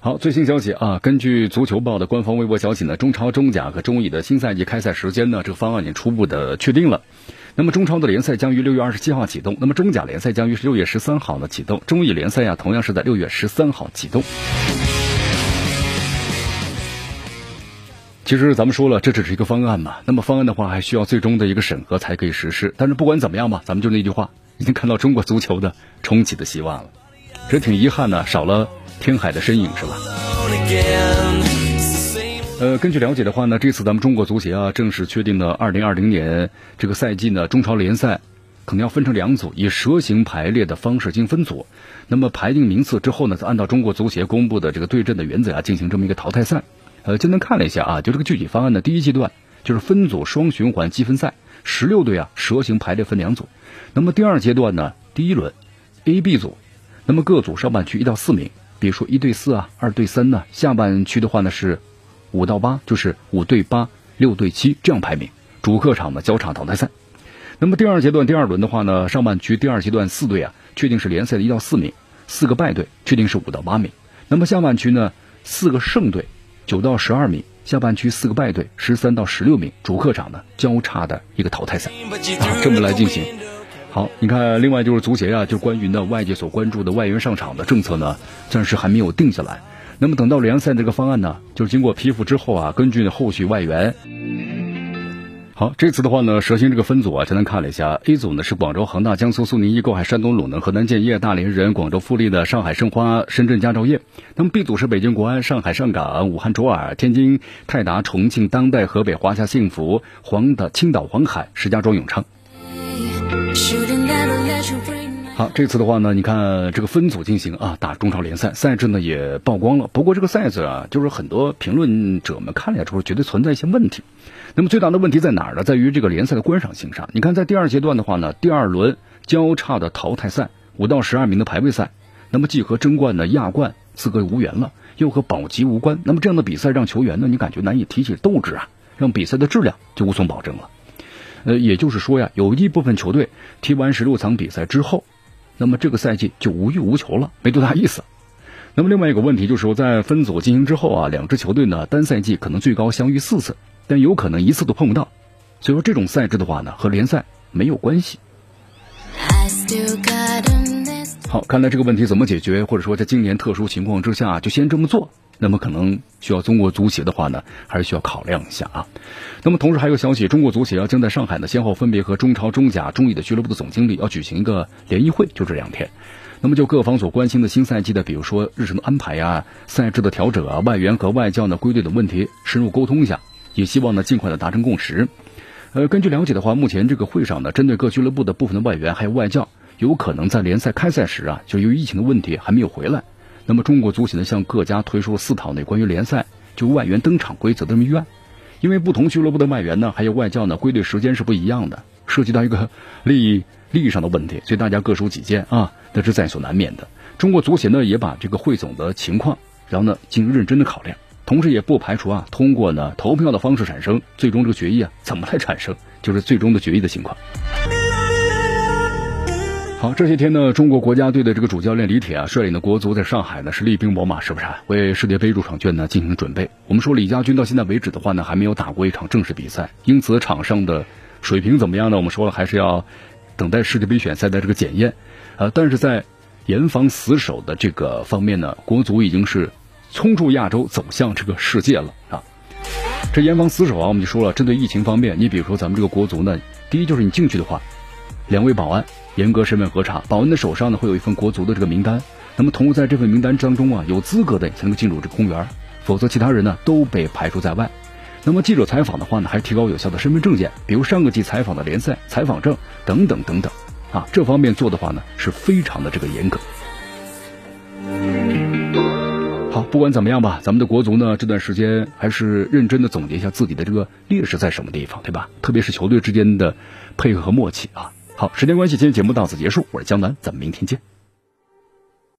好，最新消息啊，根据足球报的官方微博消息呢，中超、中甲和中乙的新赛季开赛时间呢，这个方案已经初步的确定了。那么中超的联赛将于六月二十七号启动，那么中甲联赛将于六月十三号呢启动，中乙联赛呀同样是在六月十三号启动。其实咱们说了，这只是一个方案嘛，那么方案的话还需要最终的一个审核才可以实施。但是不管怎么样吧，咱们就那句话。已经看到中国足球的重启的希望了，这挺遗憾呢，少了天海的身影是吧？呃，根据了解的话呢，这次咱们中国足协啊正式确定了二零二零年这个赛季呢，中超联赛可能要分成两组，以蛇形排列的方式进行分组。那么排定名次之后呢，再按照中国足协公布的这个对阵的原则啊，进行这么一个淘汰赛。呃，今天看了一下啊，就这个具体方案的第一阶段就是分组双循环积分赛，十六队啊蛇形排列分两组。那么第二阶段呢？第一轮，A、B 组，那么各组上半区一到四名，比如说一对四啊，二对三呢。下半区的话呢是五到八，就是五对八、六对七这样排名。主客场的交叉淘汰赛。那么第二阶段第二轮的话呢，上半区第二阶段四队啊，确定是联赛的一到四名，四个败队确定是五到八名。那么下半区呢，四个胜队九到十二名，下半区四个败队十三到十六名，主客场呢交叉的一个淘汰赛啊，这么来进行。好，你看，另外就是足协啊，就关于呢外界所关注的外援上场的政策呢，暂时还没有定下来。那么等到联赛这个方案呢，就是经过批复之后啊，根据后续外援。好，这次的话呢，蛇形这个分组啊，简单看了一下，A 组呢是广州恒大、江苏苏宁易购、海山东鲁能、河南建业、大连人、广州富力的上海申花、深圳佳兆业。那么 B 组是北京国安、上海上港、武汉卓尔、天津泰达、重庆当代、河北华夏幸福、黄的青岛黄海、石家庄永昌。好，这次的话呢，你看这个分组进行啊，打中超联赛赛制呢也曝光了。不过这个赛制啊，就是很多评论者们看了之后，觉得存在一些问题。那么最大的问题在哪儿呢？在于这个联赛的观赏性上。你看，在第二阶段的话呢，第二轮交叉的淘汰赛，五到十二名的排位赛，那么既和争冠的亚冠资格无缘了，又和保级无关。那么这样的比赛让球员呢，你感觉难以提起斗志啊，让比赛的质量就无从保证了。呃，也就是说呀，有一部分球队踢完十六场比赛之后，那么这个赛季就无欲无求了，没多大意思。那么另外一个问题就是说，在分组进行之后啊，两支球队呢单赛季可能最高相遇四次，但有可能一次都碰不到。所以说这种赛制的话呢，和联赛没有关系。好，看来这个问题怎么解决，或者说在今年特殊情况之下就先这么做。那么可能需要中国足协的话呢，还是需要考量一下啊。那么同时还有消息，中国足协要将在上海呢先后分别和中超、中甲、中乙的俱乐部的总经理要举行一个联谊会，就这两天。那么就各方所关心的新赛季的，比如说日程的安排呀、赛制的调整啊、外援和外教呢归队的问题，深入沟通一下，也希望呢尽快的达成共识。呃，根据了解的话，目前这个会上呢，针对各俱乐部的部分的外援还有外教，有可能在联赛开赛时啊，就由于疫情的问题还没有回来。那么中国足协呢，向各家推出了四套那关于联赛就外援登场规则的这么预案，因为不同俱乐部的外援呢，还有外教呢，归队时间是不一样的，涉及到一个利益利益上的问题，所以大家各抒己见啊，那是在所难免的。中国足协呢，也把这个汇总的情况，然后呢进行认真的考量，同时也不排除啊，通过呢投票的方式产生最终这个决议啊，怎么来产生，就是最终的决议的情况。好，这些天呢，中国国家队的这个主教练李铁啊，率领的国足在上海呢是厉兵秣马，是不是为世界杯入场券呢进行准备？我们说李家军到现在为止的话呢，还没有打过一场正式比赛，因此场上的水平怎么样呢？我们说了，还是要等待世界杯选赛的这个检验。呃，但是在严防死守的这个方面呢，国足已经是冲出亚洲，走向这个世界了啊。这严防死守啊，我们就说了，针对疫情方面，你比如说咱们这个国足呢，第一就是你进去的话，两位保安严格身份核查，保安的手上呢会有一份国足的这个名单。那么，同时在这份名单当中啊，有资格的才能够进入这个公园，否则其他人呢都被排除在外。那么，记者采访的话呢，还提高有效的身份证件，比如上个季采访的联赛采访证等等等等啊，这方面做的话呢是非常的这个严格。好，不管怎么样吧，咱们的国足呢这段时间还是认真的总结一下自己的这个劣势在什么地方，对吧？特别是球队之间的配合和默契啊，好时间关系今天节目到此结束我是江南咱们明天见。